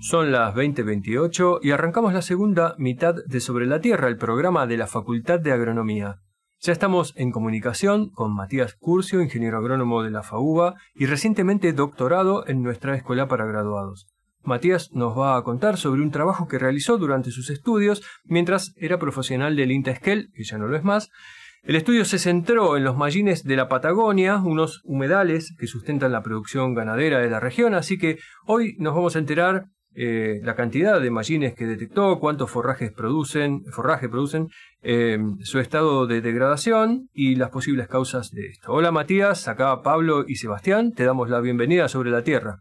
Son las 20:28 y arrancamos la segunda mitad de Sobre la Tierra, el programa de la Facultad de Agronomía. Ya estamos en comunicación con Matías Curcio, ingeniero agrónomo de la FAUBA y recientemente doctorado en nuestra escuela para graduados. Matías nos va a contar sobre un trabajo que realizó durante sus estudios mientras era profesional del INTESQUEL, que ya no lo es más. El estudio se centró en los mallines de la Patagonia, unos humedales que sustentan la producción ganadera de la región, así que hoy nos vamos a enterar eh, la cantidad de mallines que detectó, cuántos forrajes producen, forraje producen, eh, su estado de degradación y las posibles causas de esto. Hola Matías, acá Pablo y Sebastián, te damos la bienvenida sobre la Tierra.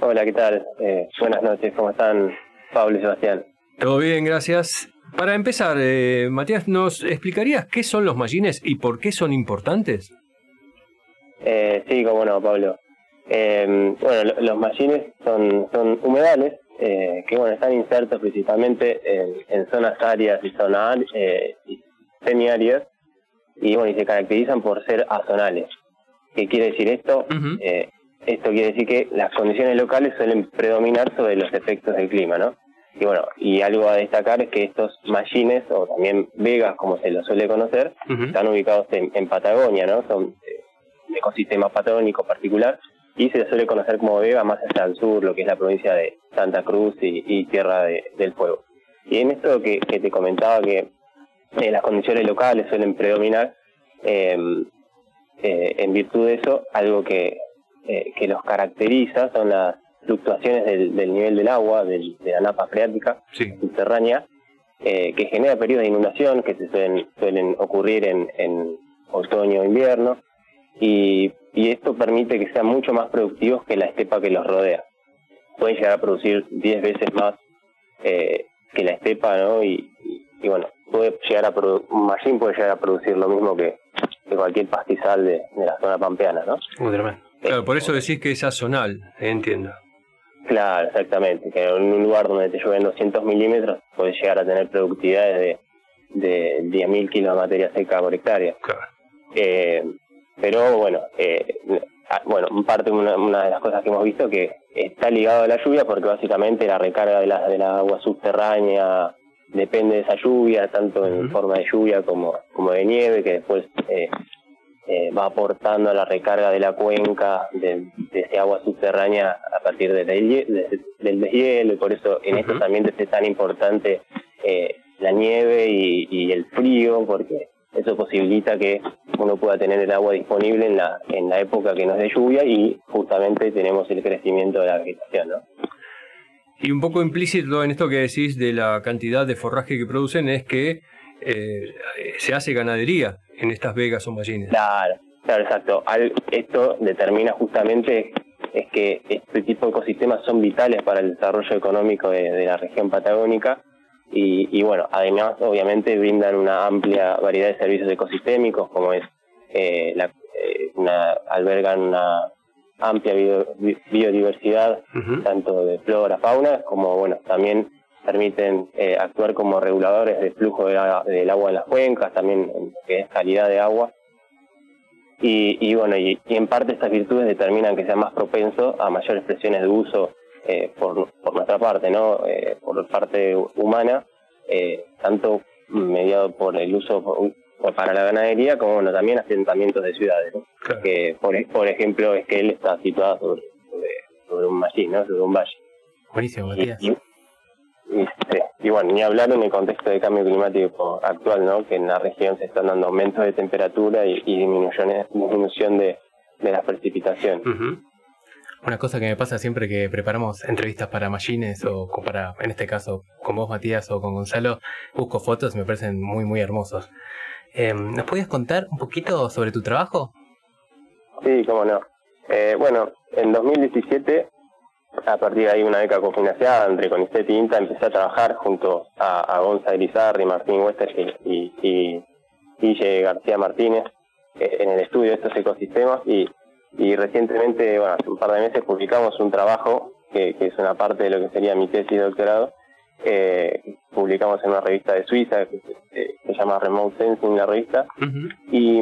Hola, ¿qué tal? Eh, buenas noches, ¿cómo están Pablo y Sebastián? Todo bien, gracias. Para empezar, Matías, ¿nos explicarías qué son los mallines y por qué son importantes? sí, cómo no, Pablo. Eh, bueno, los machines son, son humedales eh, que bueno están insertos principalmente en, zonas áridas y zonas eh, semiáridas y bueno y se caracterizan por ser azonales. ¿Qué quiere decir esto? eh, esto quiere decir que las condiciones locales suelen predominar sobre los efectos del clima, ¿no? Y bueno, y algo a destacar es que estos machines, o también vegas como se los suele conocer, están ubicados en, en, Patagonia, ¿no? Son eh, un ecosistema patagónico particular y se suele conocer como Vega más hacia el sur, lo que es la provincia de Santa Cruz y, Tierra del Fuego. Y en esto que, te comentaba que eh, las condiciones locales suelen predominar, em, eh, en virtud de eso, algo que, eh, que los caracteriza son las fluctuaciones del, nivel del agua, de la napa freática subterránea, que genera periodos de inundación que se suelen, suelen ocurrir en, en otoño o invierno, y, esto permite que sean mucho más productivos que la estepa que los rodea. Pueden llegar a producir 10 veces más eh, que la estepa, ¿no? Y, bueno, puede llegar a un machine puede llegar a producir lo mismo que, cualquier pastizal de, la zona pampeana, ¿no? Claro, por eso decís que es sazonal, entiendo. Claro, exactamente. Que en un lugar donde te llueven 200 milímetros puedes llegar a tener productividades de, de 10.000 kilos de materia seca por hectárea. Claro. Eh, pero bueno, eh, bueno, parte una, una de las cosas que hemos visto que está ligado a la lluvia porque básicamente la recarga de la, del agua subterránea depende de esa lluvia, tanto en forma de lluvia como, como de nieve, que después eh, eh, va aportando a la recarga de la cuenca de, de ese agua subterránea a partir del, del deshielo, y por eso en estos ambientes es tan importante eh, la nieve y, y el frío, porque eso posibilita que uno pueda tener el agua disponible en la, en la época que nos dé lluvia y justamente tenemos el crecimiento de la vegetación, ¿no? Y un poco implícito en esto que decís de la cantidad de forraje que producen es que eh, se hace ganadería en estas vegas o mallines. Claro, claro, exacto. esto determina justamente es que este tipo de ecosistemas son vitales para el desarrollo económico de la región patagónica y, bueno, además obviamente brindan una amplia variedad de servicios ecosistémicos como es eh, la, eh, una, albergan una amplia biodiversidad tanto de flora, fauna como bueno también permiten eh, actuar como reguladores del flujo del agua en las cuencas, también en que es calidad de agua. Y, y bueno, y, en parte estas virtudes determinan que sea más propenso a mayores presiones de uso eh, por, por nuestra parte, ¿no? Eh, por parte humana, eh, tanto mediado por el uso para la ganadería como bueno, también asentamientos de ciudades, que por, por ejemplo es que él está situado sobre, sobre, un machín, ¿no? sobre un valle. Buenísimo, y, y, y, bueno, ni hablar en el contexto de cambio climático actual, ¿no? que en la región se están dando aumentos de temperatura y, y disminución de, de las precipitaciones. Una cosa que me pasa siempre que preparamos entrevistas para Machines o para, en este caso, con vos Matías o con Gonzalo, busco fotos y me parecen muy, muy hermosos. Eh, ¿Nos podías contar un poquito sobre tu trabajo? Sí, cómo no. Eh, bueno, en 2017, a partir de ahí una beca cofinanciada entre CONICET y INTA, empecé a trabajar junto a, a Gonza Elizarri, Martín Wester y, y, y García Martínez eh, en el estudio de estos ecosistemas y y recientemente, bueno, hace un par de meses publicamos un trabajo que, es una parte de lo que sería mi tesis de doctorado, eh, publicamos en una revista de Suiza que se, llama Remote Sensing, la revista, y,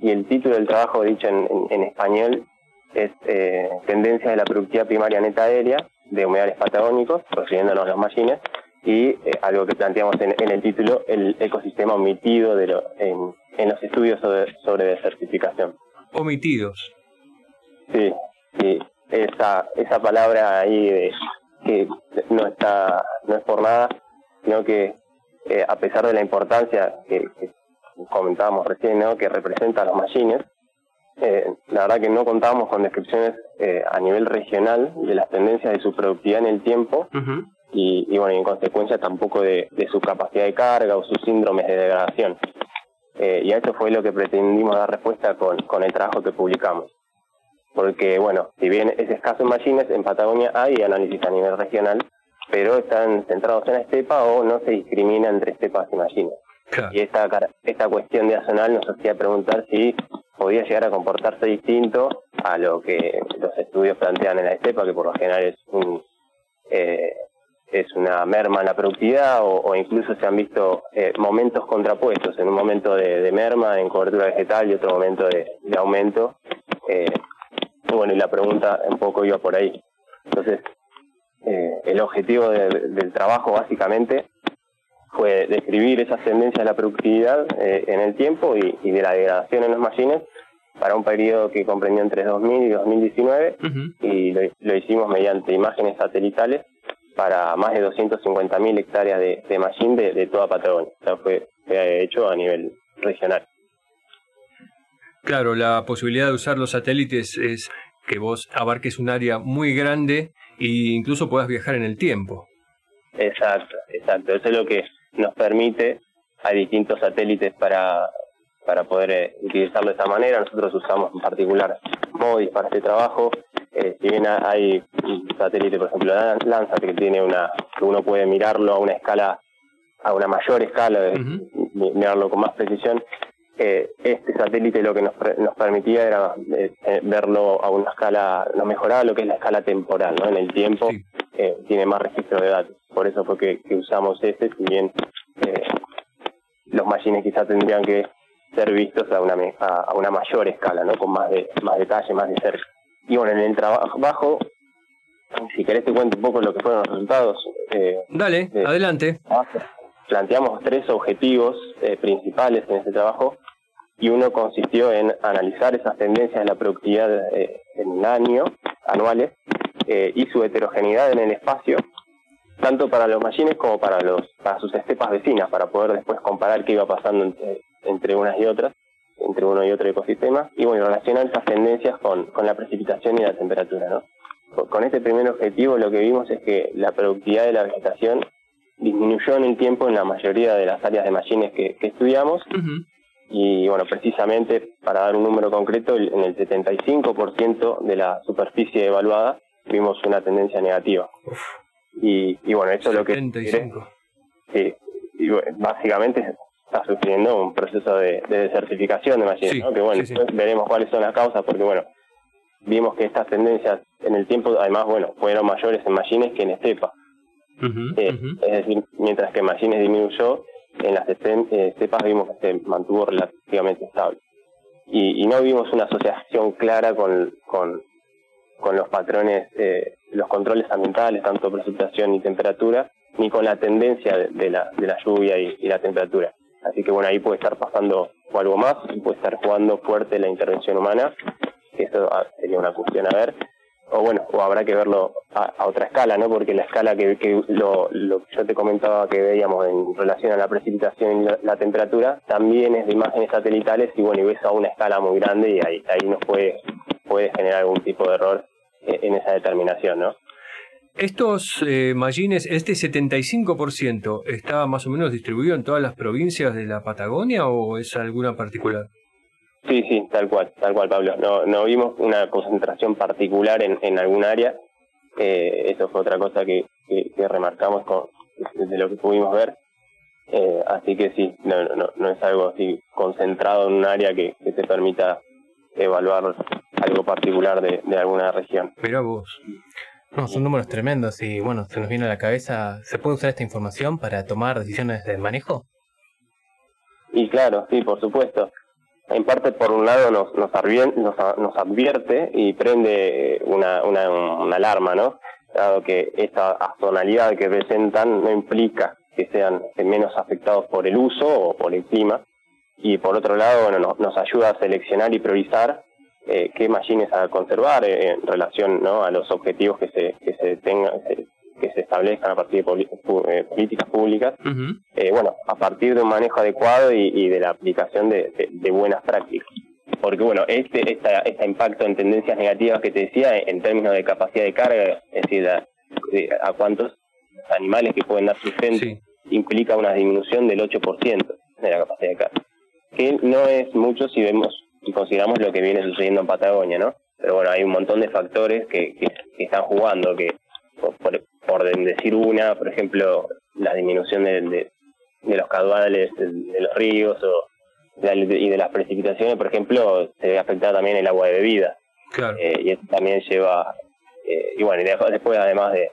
y, el título del trabajo dicho en, en, español es eh, Tendencias de la productividad primaria neta aérea de humedales patagónicos, refiriéndonos a los machines, y eh, algo que planteamos en, el título, el ecosistema omitido de lo, en, los estudios sobre, sobre desertificación. Omitidos. Sí, sí, esa, esa palabra ahí que no está no es por nada, sino que eh, a pesar de la importancia que, comentábamos recién, ¿no? que representa a los machines, eh, la verdad que no contábamos con descripciones eh, a nivel regional de las tendencias de su productividad en el tiempo y, y, bueno, en consecuencia tampoco de, su capacidad de carga o sus síndromes de degradación. y a eso fue lo que pretendimos dar respuesta con, con el trabajo que publicamos porque bueno, si bien es escaso en machines, en Patagonia hay análisis a nivel regional, pero están centrados en la estepa o no se discrimina entre estepas y machines. Y esta, esta cuestión de azonal nos hacía preguntar si podía llegar a comportarse distinto a lo que los estudios plantean en la estepa, que por lo general es un eh, es una merma en la productividad o, incluso se han visto eh, momentos contrapuestos, en un momento de, merma en cobertura vegetal y otro momento de, de aumento. Eh, bueno, y la pregunta un poco iba por ahí. Entonces, eh, el objetivo del trabajo básicamente fue describir esas tendencias de la productividad eh, en el tiempo y, de la degradación en los machines para un periodo que comprendió entre 2000 y 2019 y lo, hicimos mediante imágenes satelitales para más de 250.000 hectáreas de, de machine de, toda Patagonia. O sea, fue, fue hecho a nivel regional. Claro, la posibilidad de usar los satélites es que vos abarques un área muy grande e incluso puedas viajar en el tiempo. Exacto, exacto. Eso es lo que nos permite a distintos satélites para, para poder eh, utilizarlo de esta manera. Nosotros usamos en particular MODIS para este trabajo. Eh, si bien hay un satélite, por ejemplo, Landsat, que tiene una, que uno puede mirarlo a una escala, a una mayor escala, mirarlo con más precisión, este satélite lo que nos, nos permitía era eh, eh, verlo a una escala, no mejoraba lo que es la escala temporal, ¿no? En el tiempo eh, tiene más registro de datos. Por eso fue que, usamos este, si bien los machines quizás tendrían que ser vistos a una, a, una mayor escala, ¿no? Con más, de, más detalle, más de cerca. Y bueno, en el trabajo, si querés te cuento un poco lo que fueron los resultados. Dale, adelante. Planteamos tres objetivos principales en este trabajo y uno consistió en analizar esas tendencias de la productividad eh, en un año, anuales, eh, y su heterogeneidad en el espacio, tanto para los machines como para, los, para sus estepas vecinas, para poder después comparar qué iba pasando entre, unas y otras, entre uno y otro ecosistema, y bueno, relacionar esas tendencias con, con la precipitación y la temperatura. ¿no? Con este primer objetivo lo que vimos es que la productividad de la vegetación disminuyó en el tiempo en la mayoría de las áreas de machines que, estudiamos, y bueno, precisamente para dar un número concreto, en el 75% de la superficie evaluada vimos una tendencia negativa. Y, y bueno, eso es lo que... 75. Sí, y básicamente está sufriendo un proceso de, desertificación de machines, que bueno, veremos cuáles son las causas, porque bueno, vimos que estas tendencias en el tiempo, además, bueno, fueron mayores en machines que en estepa. Eh, es decir, mientras que machines disminuyó, en las eh, cepas vimos que se mantuvo relativamente estable. Y, no vimos una asociación clara con, con, con los patrones, eh, los controles ambientales, tanto precipitación y temperatura, ni con la tendencia de, la, de la lluvia y, la temperatura. Así que bueno, ahí puede estar pasando algo más, puede estar jugando fuerte la intervención humana, eso ah, sería una cuestión a ver, o bueno, o habrá que verlo a, otra escala, ¿no? Porque la escala que, lo, lo que yo te comentaba que veíamos en relación a la precipitación y la, temperatura, también es de imágenes satelitales y bueno, y ves a una escala muy grande y ahí, ahí nos puede, puede generar algún tipo de error en esa determinación, ¿no? Estos eh, este 75%, ¿está más o menos distribuido en todas las provincias de la Patagonia o es alguna particular? Sí, sí, tal cual, tal cual, Pablo. No, no vimos una concentración particular en, en algún área. Eh, eso fue otra cosa que, que, remarcamos con, de lo que pudimos ver. Eh, así que sí, no, no, no es algo así concentrado en un área que, que te permita evaluar algo particular de, de alguna región. Mira vos. No, son números tremendos y bueno, se nos viene a la cabeza, ¿se puede usar esta información para tomar decisiones de manejo? Y claro, sí, por supuesto en parte por un lado nos, nos, advierte, nos, y prende una, una, alarma, ¿no? dado que esta azonalidad que presentan no implica que sean menos afectados por el uso o por el clima. Y por otro lado, bueno, nos, ayuda a seleccionar y priorizar eh, qué machines a conservar eh, en relación ¿no? a los objetivos que se, que se tengan, que se establezcan a partir de eh, políticas públicas, bueno, a partir de un manejo adecuado y, de la aplicación de, buenas prácticas. Porque, bueno, este, esta, este impacto en tendencias negativas que te decía, en términos de capacidad de carga, es decir, a, a cuántos animales que pueden dar sustento, implica una disminución del 8% de la capacidad de carga. Que no es mucho si vemos y consideramos lo que viene sucediendo en Patagonia, ¿no? Pero bueno, hay un montón de factores que, que, están jugando, que por, por, decir una, por ejemplo, la disminución de, de, los caudales de, los ríos o y de las precipitaciones, por ejemplo, se ve afectada también el agua de bebida. Claro. Eh, y eso también lleva, eh, y bueno, después además de,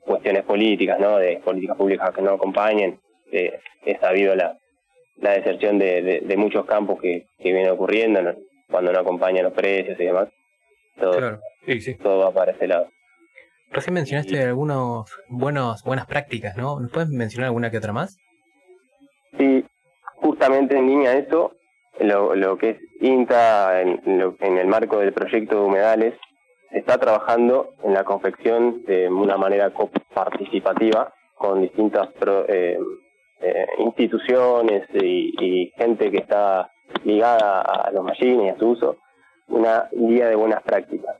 cuestiones políticas, ¿no? De políticas públicas que no acompañen, eh, he sabido la, la deserción de, de, muchos campos que, que viene ocurriendo cuando no acompañan los precios y demás. Todo, claro. sí, todo va para ese lado. Recién mencionaste algunas buenos, buenas prácticas, ¿no? ¿Nos puedes mencionar alguna que otra más? Sí, justamente en línea a eso, lo, lo que es INTA en, en el marco del proyecto de humedales, está trabajando en la confección de una manera participativa con distintas eh, eh, instituciones y, gente que está ligada a los machines y a su uso, una guía de buenas prácticas.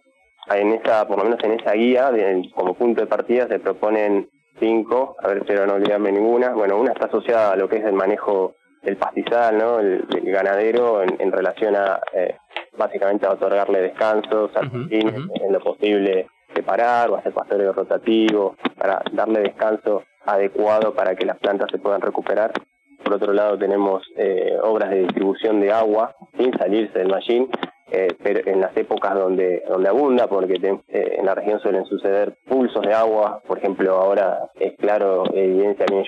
En esa, por lo menos en esa guía, como punto de partida se proponen cinco, a ver si no olvidarme ninguna. Bueno, una está asociada a lo que es el manejo del pastizal, ¿no? El, ganadero en, relación a, eh, básicamente, a otorgarle descansos a en lo posible separar o hacer pastoreo rotativo, para darle descanso adecuado para que las plantas se puedan recuperar. Por otro lado tenemos eh, obras de distribución de agua sin salirse del machine, eh, pero en las épocas donde donde abunda, porque eh, en la región suelen suceder pulsos de agua, por ejemplo ahora es claro, evidencia, viene,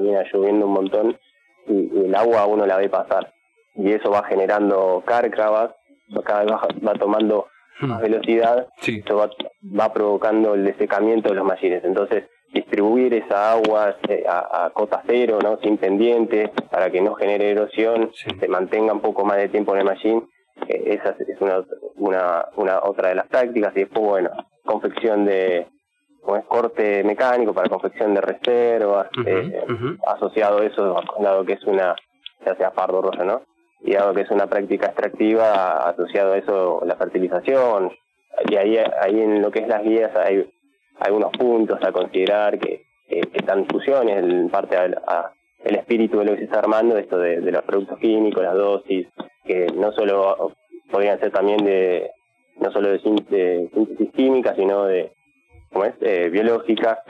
viene lloviendo un montón y, el agua uno la ve pasar y eso va generando cárcavas, cada vez va, tomando hmm. más velocidad, eso va, va provocando el desecamiento de los machines. Entonces, distribuir esa agua eh, a, cota cero, ¿no? sin pendientes, para que no genere erosión, se mantenga un poco más de tiempo en el machine. Esa es una, una, una otra de las tácticas. Y después, bueno, confección de como es corte mecánico para confección de reservas, eh, asociado a eso, dado que es una, ya sea pardo rosa, ¿no? Y dado que es una práctica extractiva, asociado a eso la fertilización. Y ahí, ahí en lo que es las guías hay algunos puntos a considerar que, están en discusión, en parte a, el espíritu de lo que se está armando, esto de, los productos químicos, las dosis, que no solo podrían ser también de, no solo de, síntesis química, sino de, ¿cómo es?, eh, biológica,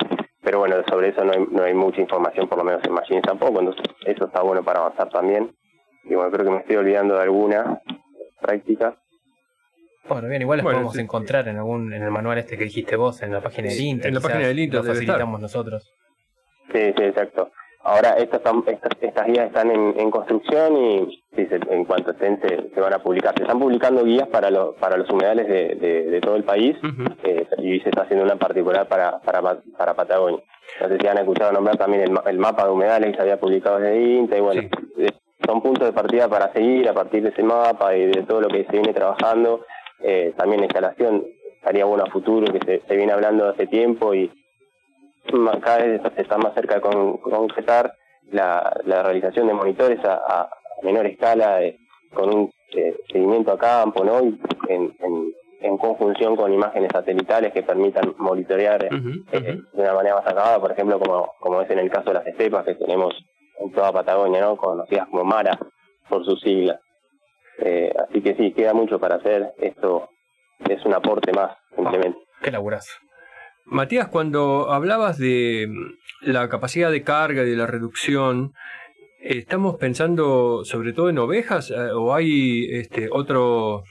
pero bueno, sobre eso no hay, no hay mucha información, por lo menos en Machines tampoco, entonces eso está bueno para avanzar también. Y bueno, creo que me estoy olvidando de alguna práctica. Bueno, bien, igual las podemos encontrar en algún en el manual este que dijiste vos, en la página del Inter. En la página del Inter lo facilitamos nosotros. Sí, sí, exacto. Ahora estas estas, estas guías están en, en construcción y en cuanto estén se, van a publicar. Se están publicando guías para los para los humedales de, de, todo el país eh, y se está haciendo una en particular para, para, para Patagonia. No sé si han escuchado nombrar también el, el mapa de humedales que se había publicado desde INTA y bueno, eh, son puntos de partida para seguir a partir de ese mapa y de todo lo que se viene trabajando eh, también la instalación estaría bueno a futuro, que se, viene hablando hace tiempo y cada vez se está más cerca de concretar la, la realización de monitores a, menor escala, eh, con un eh, seguimiento a campo, ¿no? Y en, en, conjunción con imágenes satelitales que permitan monitorear de una manera más acabada, por ejemplo, como, como es en el caso de las estepas que tenemos en toda Patagonia, ¿no? Conocidas como Mara por sus siglas. Eh, así que sí, queda mucho para hacer. Esto es un aporte más, simplemente. Ah, qué laburazo. Matías, cuando hablabas de la capacidad de carga y de la reducción, ¿estamos pensando sobre todo en ovejas eh, o hay este otro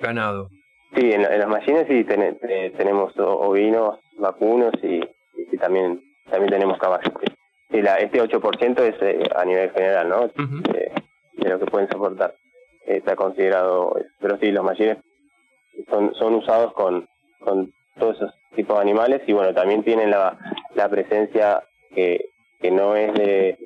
ganado? Sí, en, las machines sí eh, tenemos ovinos, vacunos y, y, también también tenemos caballos. Y la, este 8% es a nivel general, ¿no? de lo que pueden soportar está considerado, pero sí, los machines son, son usados con, con todos esos tipos de animales y bueno, también tienen la, la presencia que, que no es de,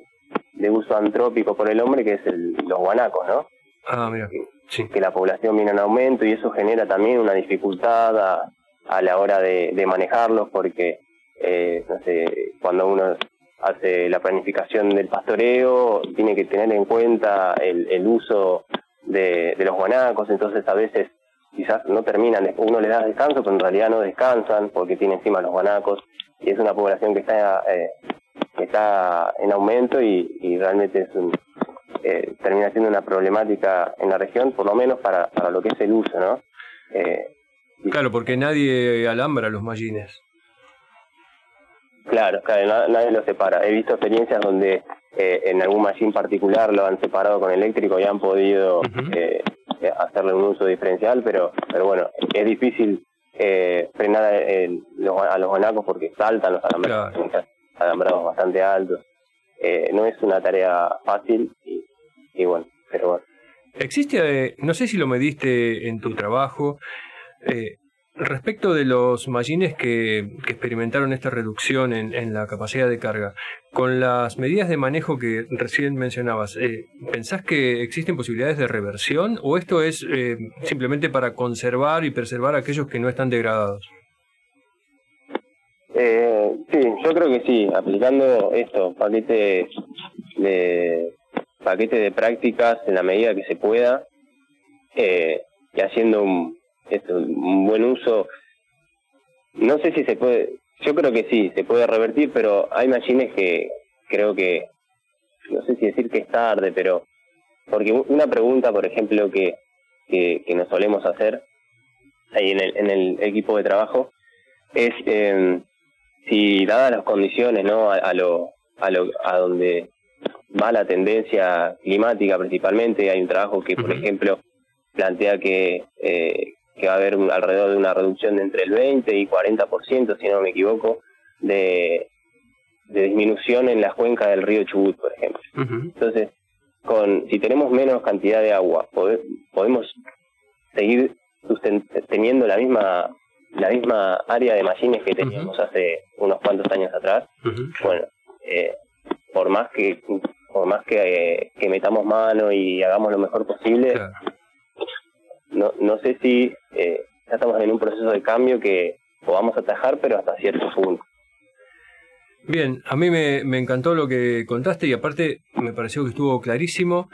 de uso antrópico por el hombre, que es el, los guanacos, ¿no? Ah, mira. Sí. Que la población viene en aumento y eso genera también una dificultad a, a la hora de, de manejarlos porque, eh, no sé, cuando uno hace la planificación del pastoreo, tiene que tener en cuenta el, el uso de, de los guanacos, entonces a veces quizás no terminan, uno le da descanso, pero en realidad no descansan porque tiene encima los guanacos y es una población que está eh, que está en aumento y, y realmente es un, eh, termina siendo una problemática en la región, por lo menos para, para lo que es el uso, ¿no? Eh, claro, porque nadie alambra los mallines. Claro, claro, nadie los separa. He visto experiencias donde eh, en algún mallín particular lo han separado con eléctrico y han podido eh, hacerle un uso diferencial, pero pero bueno, es difícil eh, frenar a los guanacos porque saltan los alambrados, alambrados bastante altos. Eh, no es una tarea fácil y, bueno, pero bueno. Existe, no sé si lo mediste en tu trabajo, eh, Respecto de los mallines que, experimentaron esta reducción en, la capacidad de carga, con las medidas de manejo que recién mencionabas, eh, ¿pensás que existen posibilidades de reversión o esto es eh, simplemente para conservar y preservar aquellos que no están degradados? Eh, sí, yo creo que sí, aplicando esto, paquete de, paquete de prácticas en la medida que se pueda eh, y haciendo un esto, un buen uso. No sé si se puede, yo creo que sí, se puede revertir, pero hay machines que creo que, no sé si decir que es tarde, pero, porque una pregunta, por ejemplo, que, que, que nos solemos hacer ahí en el, en el equipo de trabajo, es eh, si dadas las condiciones, ¿no? A, a, lo, a, lo, a donde va la tendencia climática principalmente, hay un trabajo que, por ejemplo, plantea que eh, que va a haber un, alrededor de una reducción de entre el 20 y 40%, si no me equivoco, de, de disminución en las cuencas del río Chubut, por ejemplo. Uh -huh. Entonces, con si tenemos menos cantidad de agua, pode, podemos seguir teniendo la misma la misma área de machines que teníamos uh -huh. hace unos cuantos años atrás. Uh -huh. Bueno, eh, por más que por más que, eh, que metamos mano y hagamos lo mejor posible, claro no, no sé si eh, ya estamos en un proceso de cambio que podamos atajar, pero hasta cierto punto. Bien, a mí me, me encantó lo que contaste y aparte me pareció que estuvo clarísimo.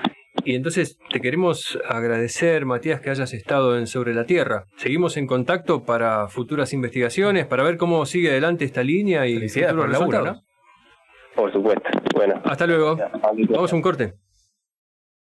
Y entonces te queremos agradecer, Matías, que hayas estado en Sobre la Tierra. Seguimos en contacto para futuras investigaciones, para ver cómo sigue adelante esta línea y futuros resultados. ¿no? Por supuesto. Bueno. Hasta luego. Vamos a un corte.